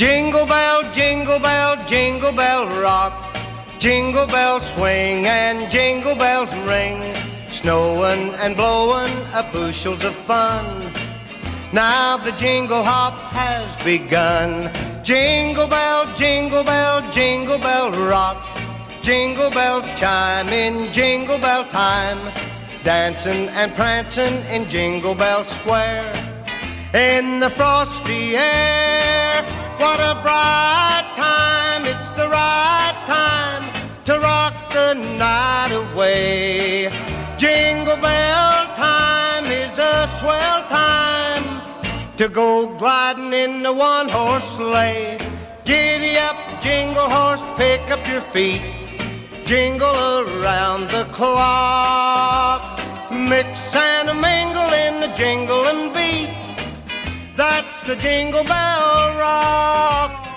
Jingle bell, jingle bell, jingle bell rock. Jingle bells swing and jingle bells ring. Snowing and blowing a bushels of fun. Now the jingle hop has begun. Jingle bell, jingle bell, jingle bell rock. Jingle bells chime in jingle bell time. Dancing and prancing in Jingle Bell Square. In the frosty air, what a bright time. It's the right time to rock the night away. Jingle bell time is a swell time to go gliding in the one horse sleigh. Giddy up, jingle horse, pick up your feet. Jingle around the clock. Mix and mingle in the jingling beat. That's the jingle bell rock.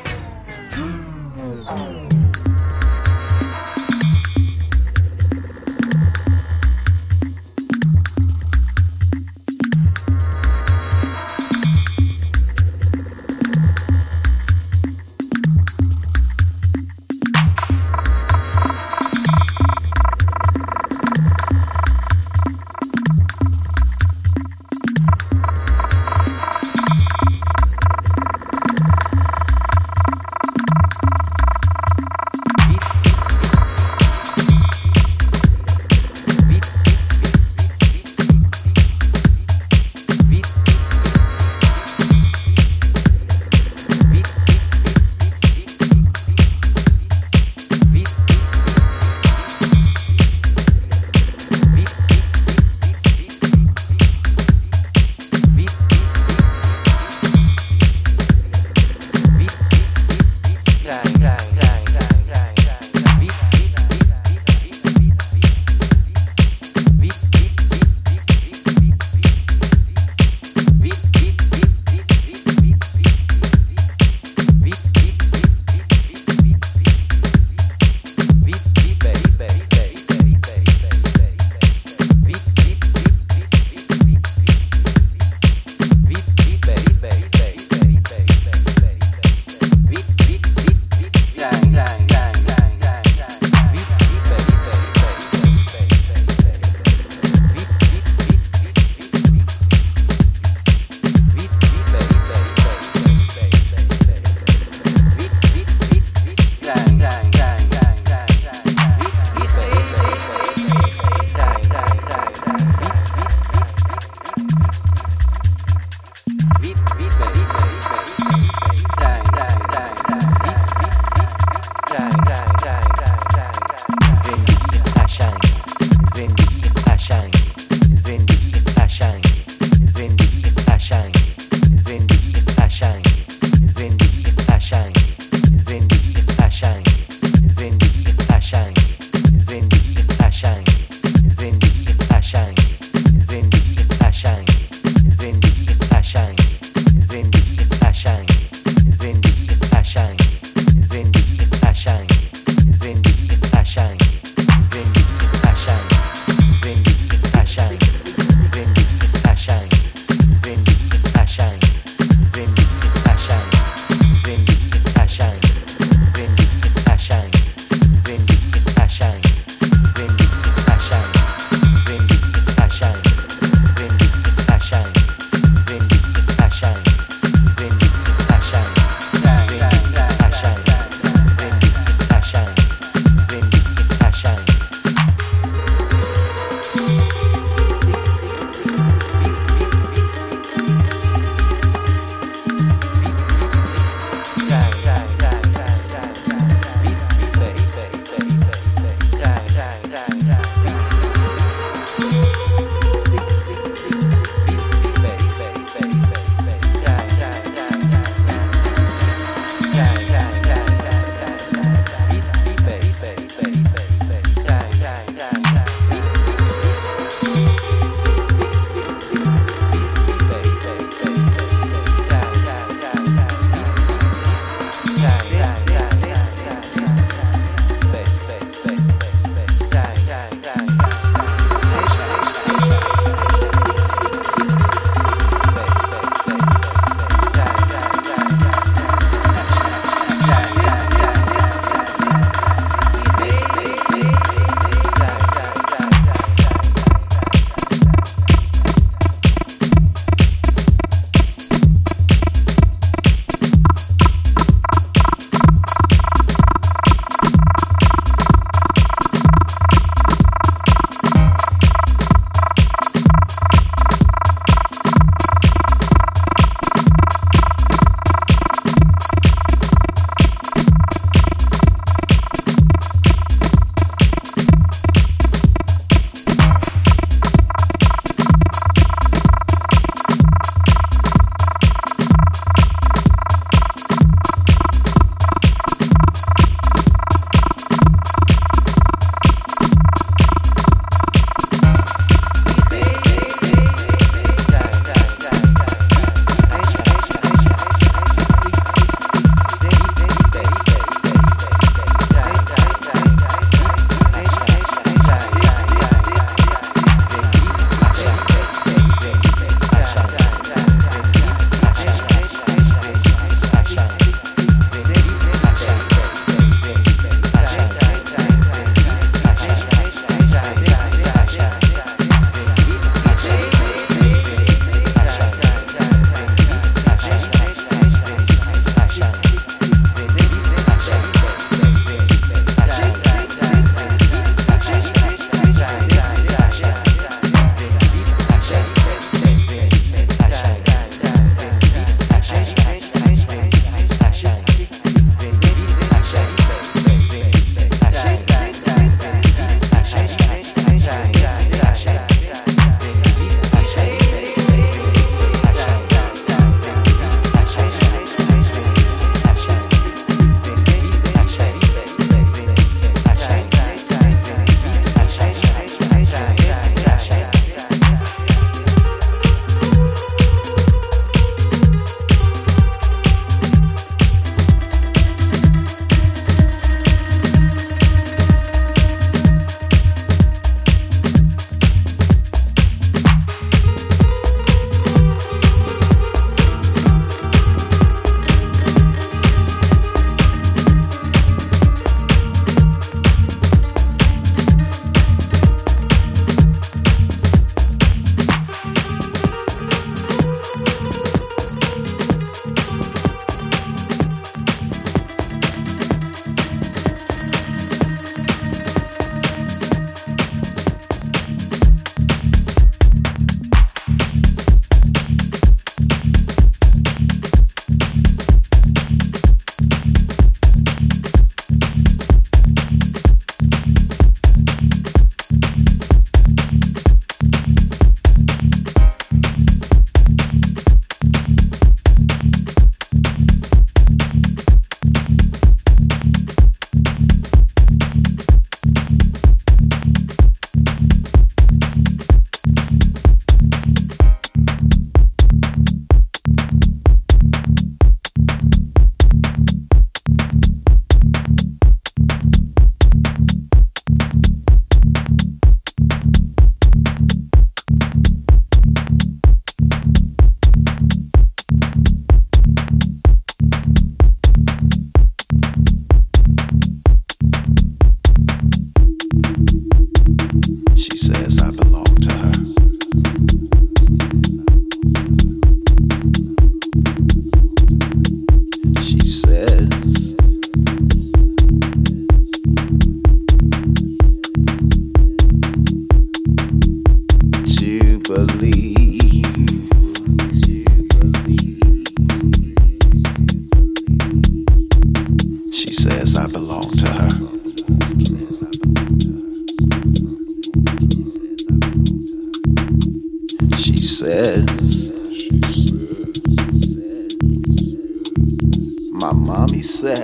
My mommy said,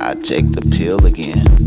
I take the pill again.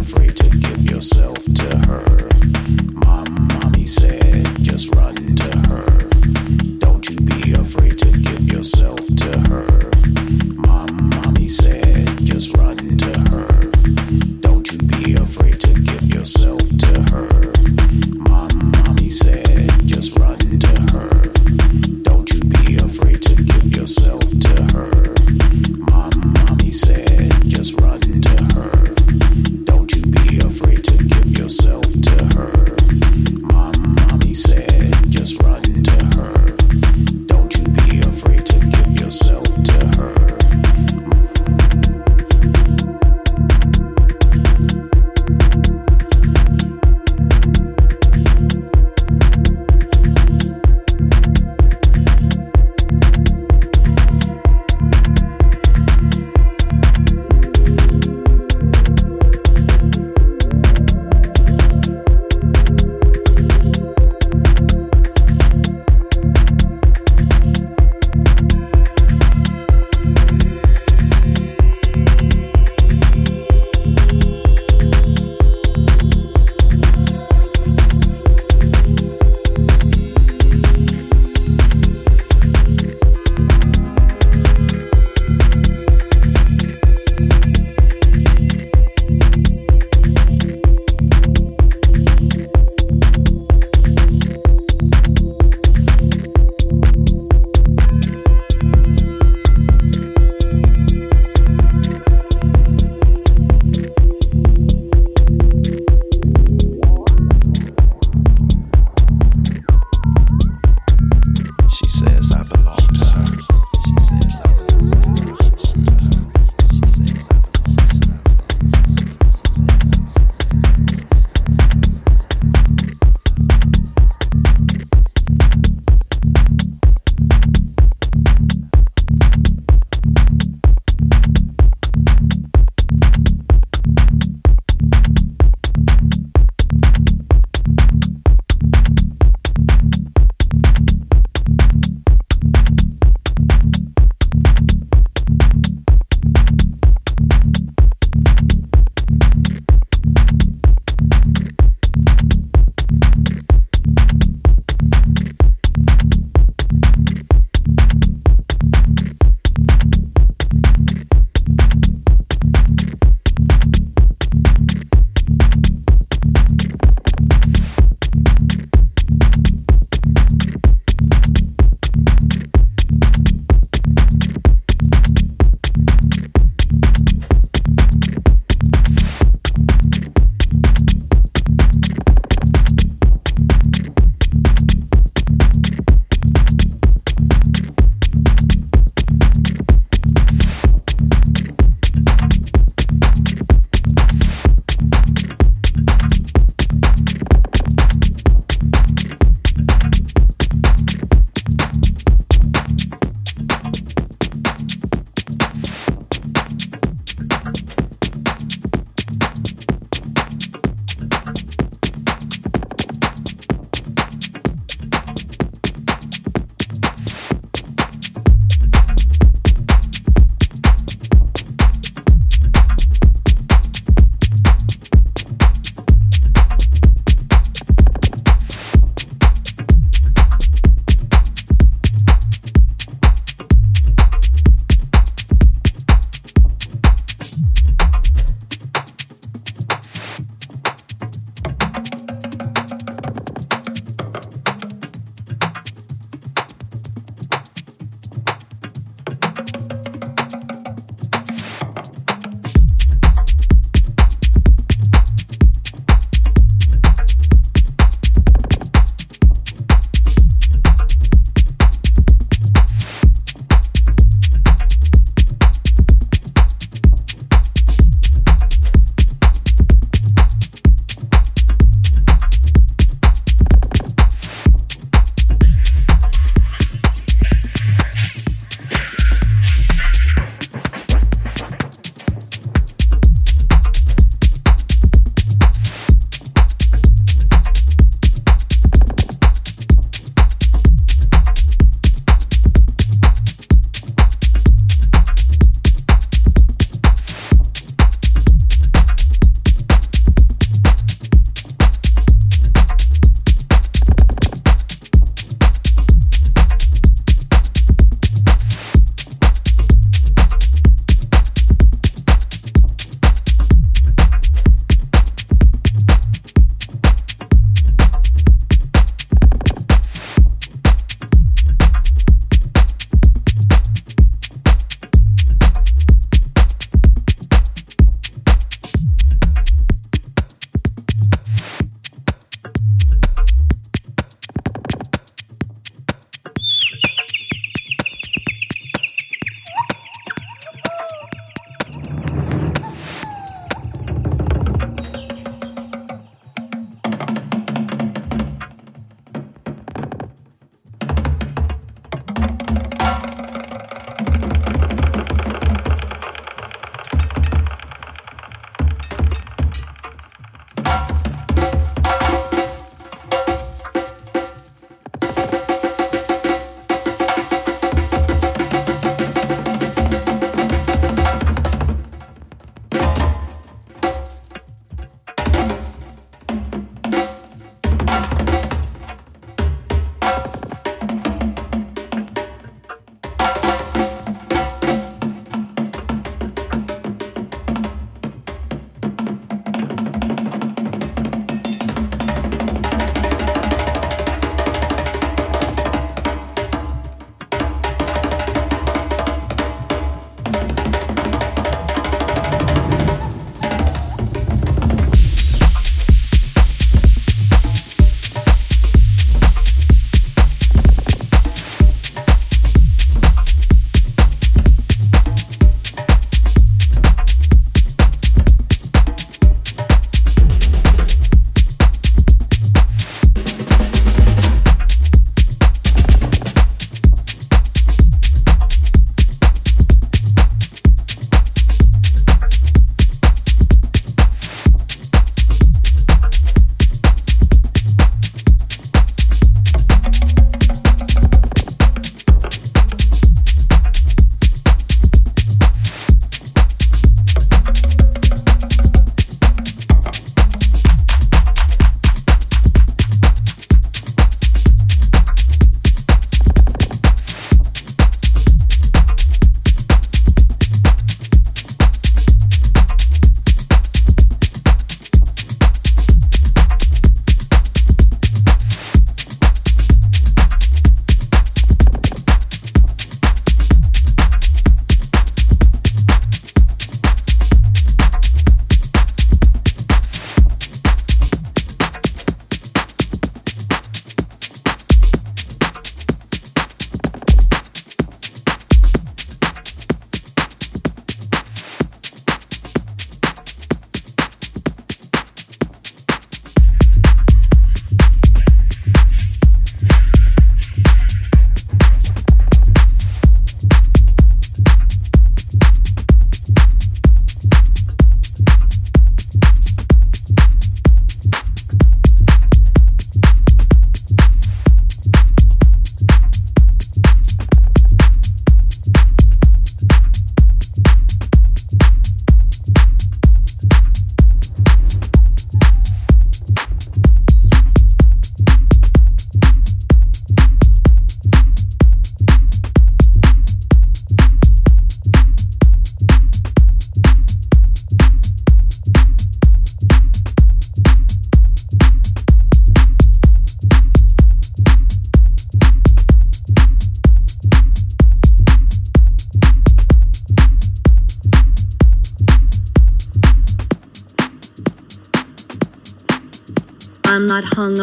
afraid to give yourself to her.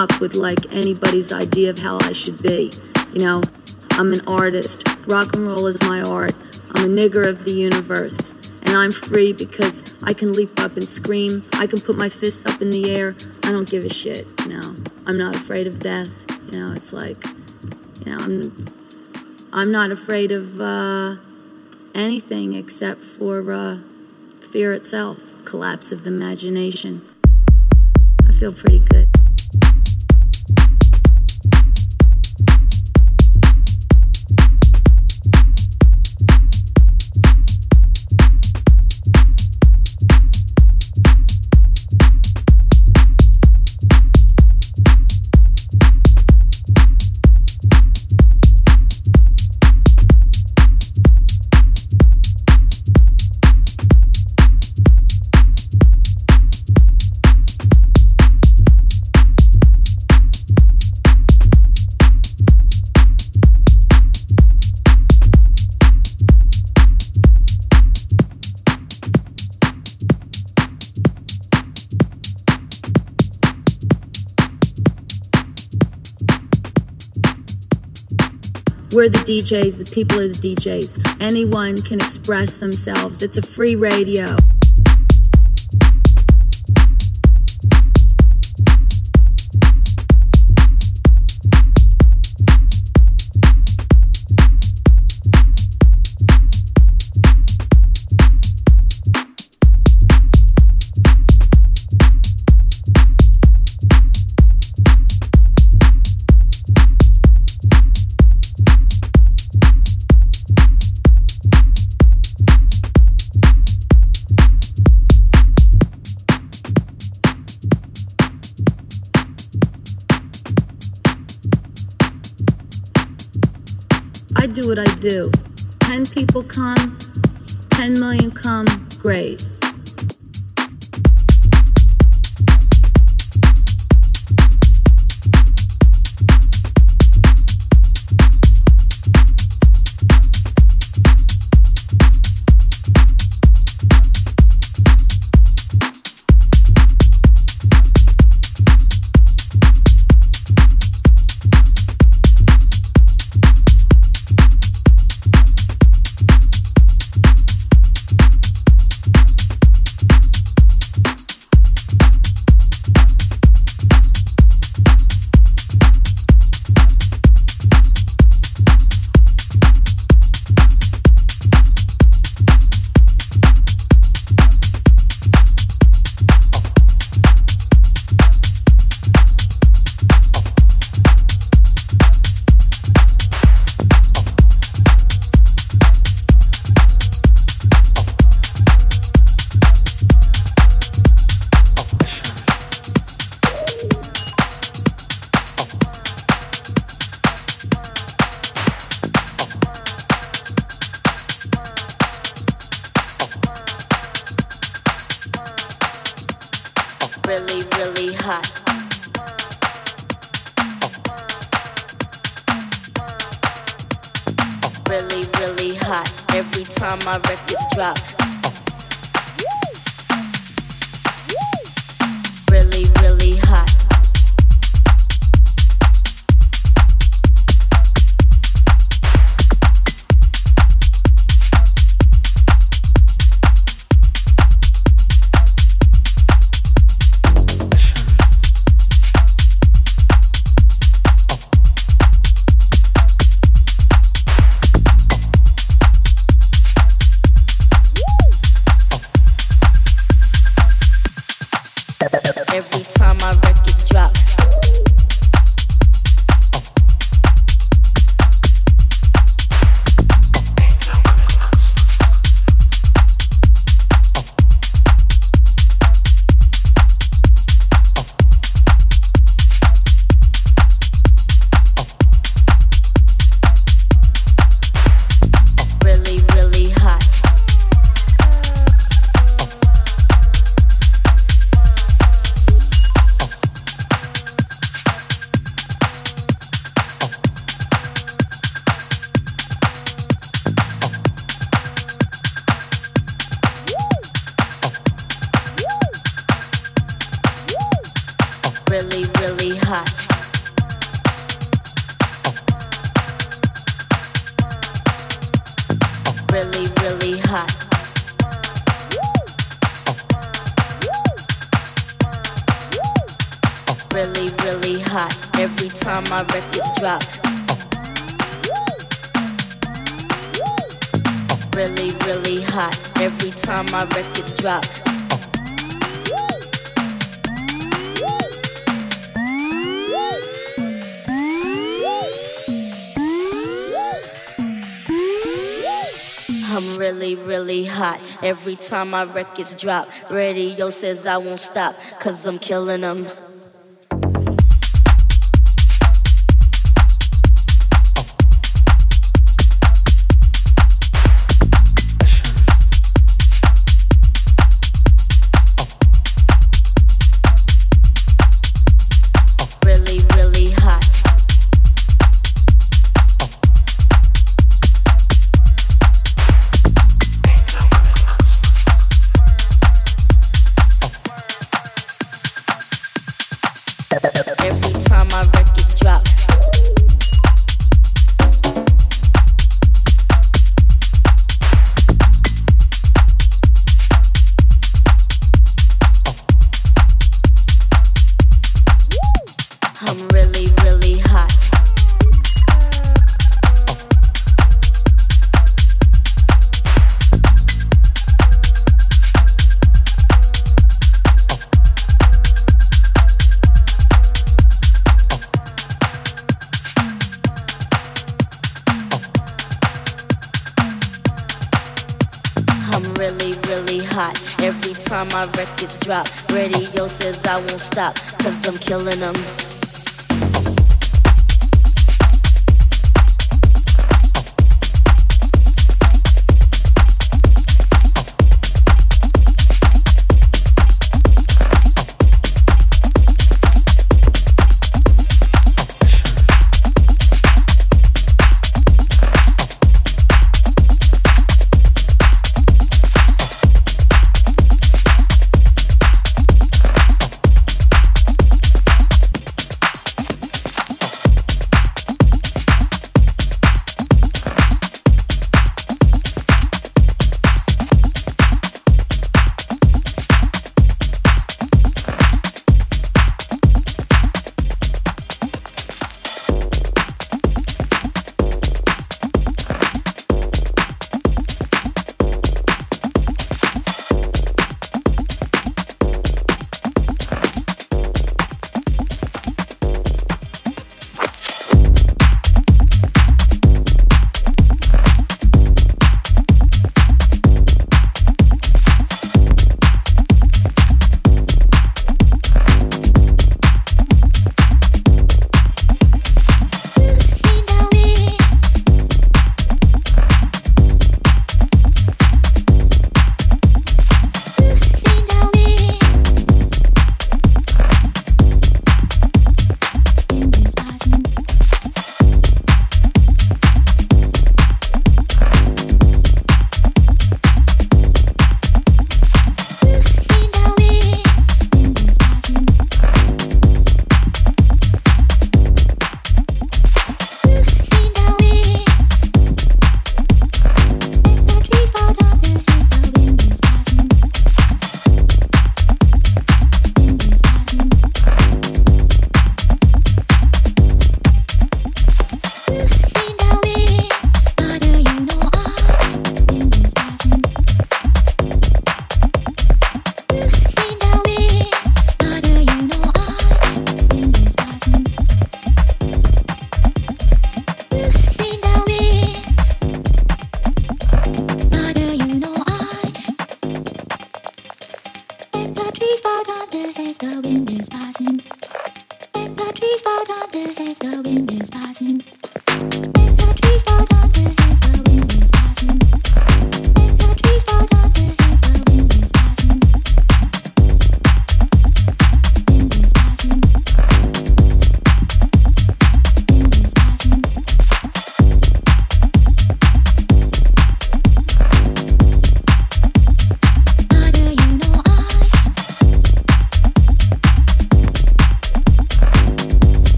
Up with like anybody's idea of how I should be. You know, I'm an artist. Rock and roll is my art. I'm a nigger of the universe. And I'm free because I can leap up and scream. I can put my fists up in the air. I don't give a shit, you know. I'm not afraid of death. You know, it's like, you know, I'm, I'm not afraid of uh, anything except for uh, fear itself, collapse of the imagination. I feel pretty good. DJs, the people are the DJs. Anyone can express themselves. It's a free radio. Time my records drop, radio says I won't stop, cause I'm killing them.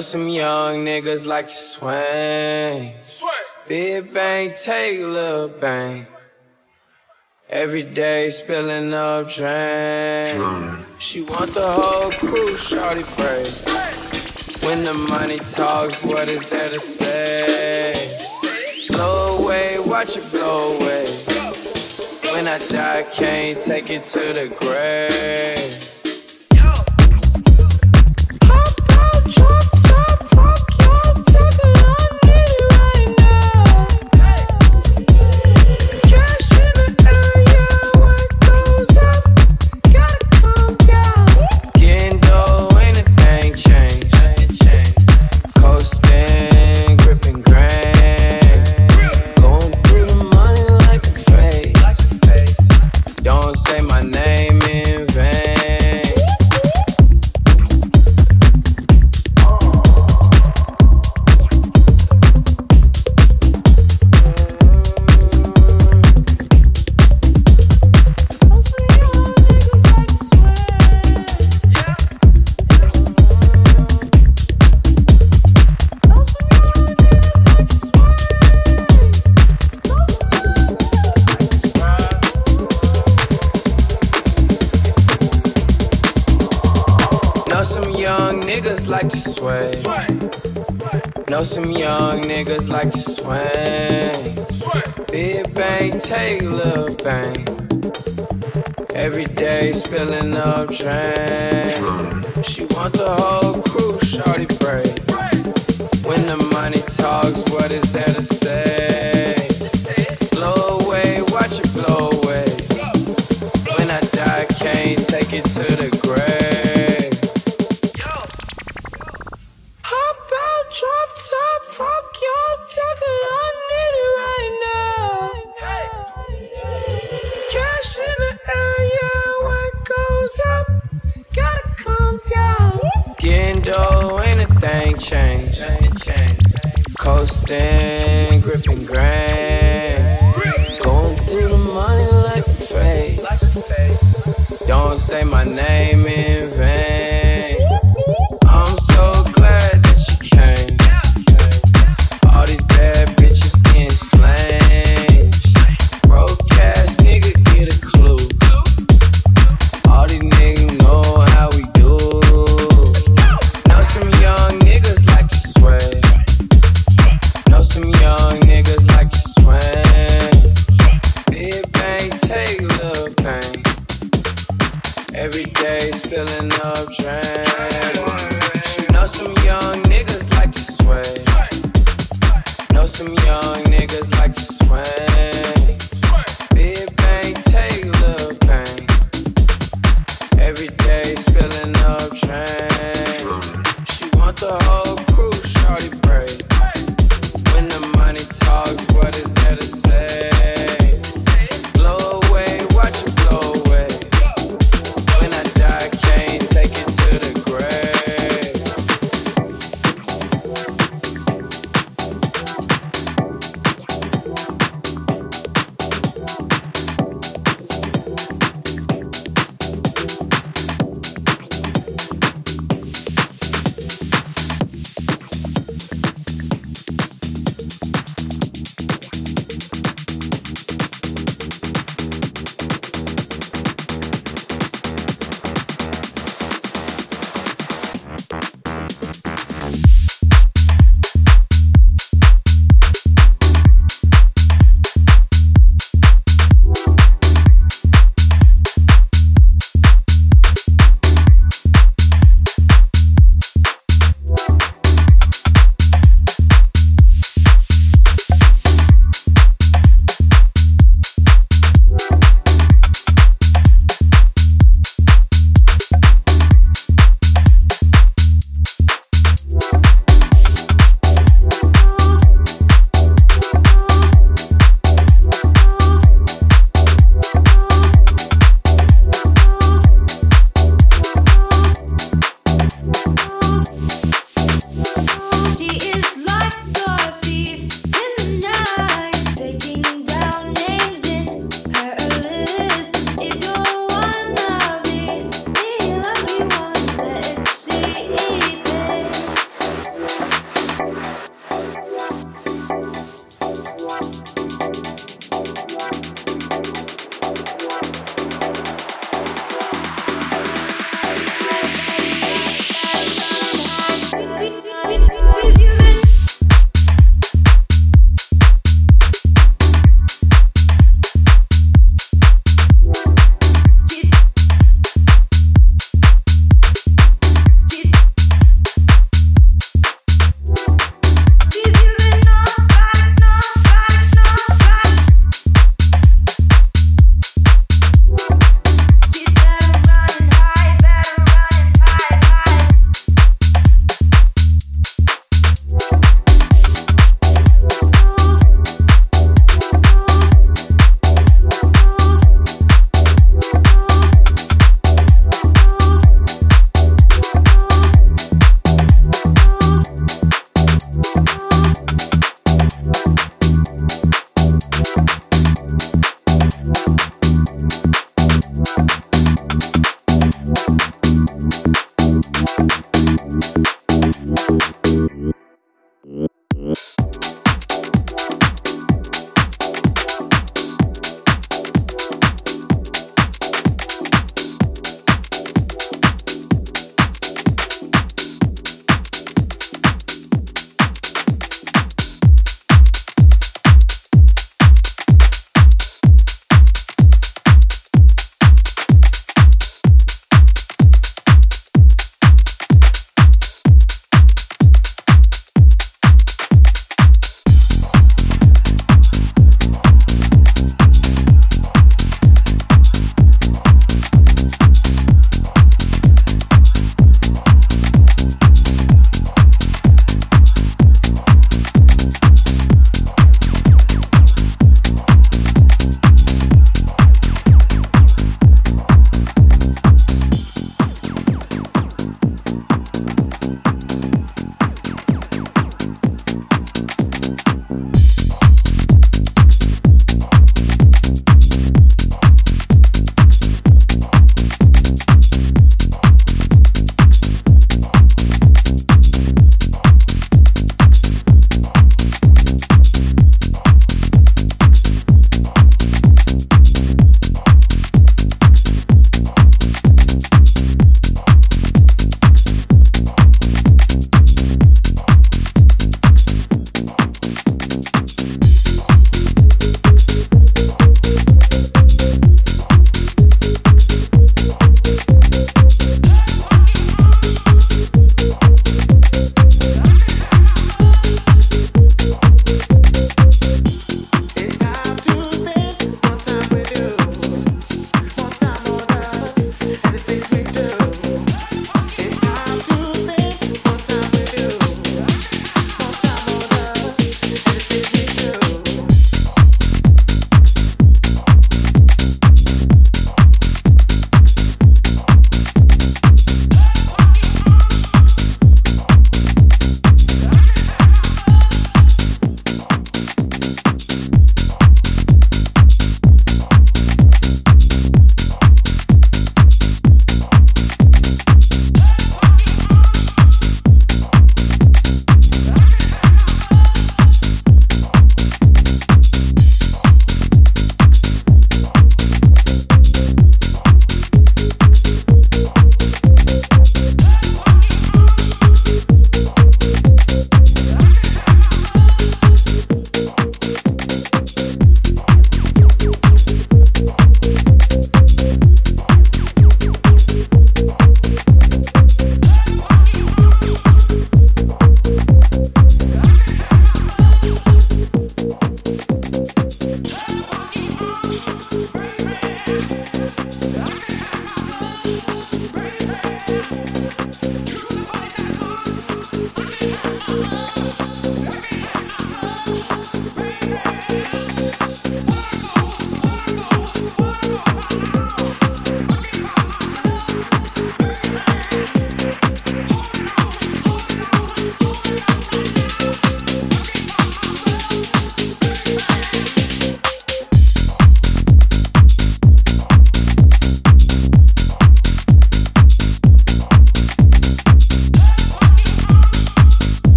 Know some young niggas like to swing. swing. Big bang, take a little bang. Every day spilling up drain. She want the whole crew, shorty pray. When the money talks, what is there to say? Blow away, watch it blow away. When I die, can't take it to the grave. change. Coasting, gripping grain. Going through the money like a face. Don't say my name.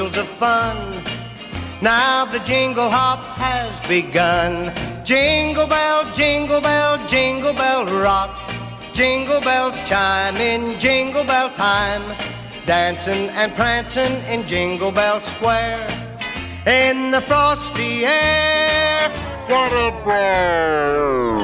Bushels of fun. Now the jingle hop has begun. Jingle bell, jingle bell, jingle bell rock. Jingle bells chime in jingle bell time. Dancing and prancing in Jingle Bell Square. In the frosty air. What a ball!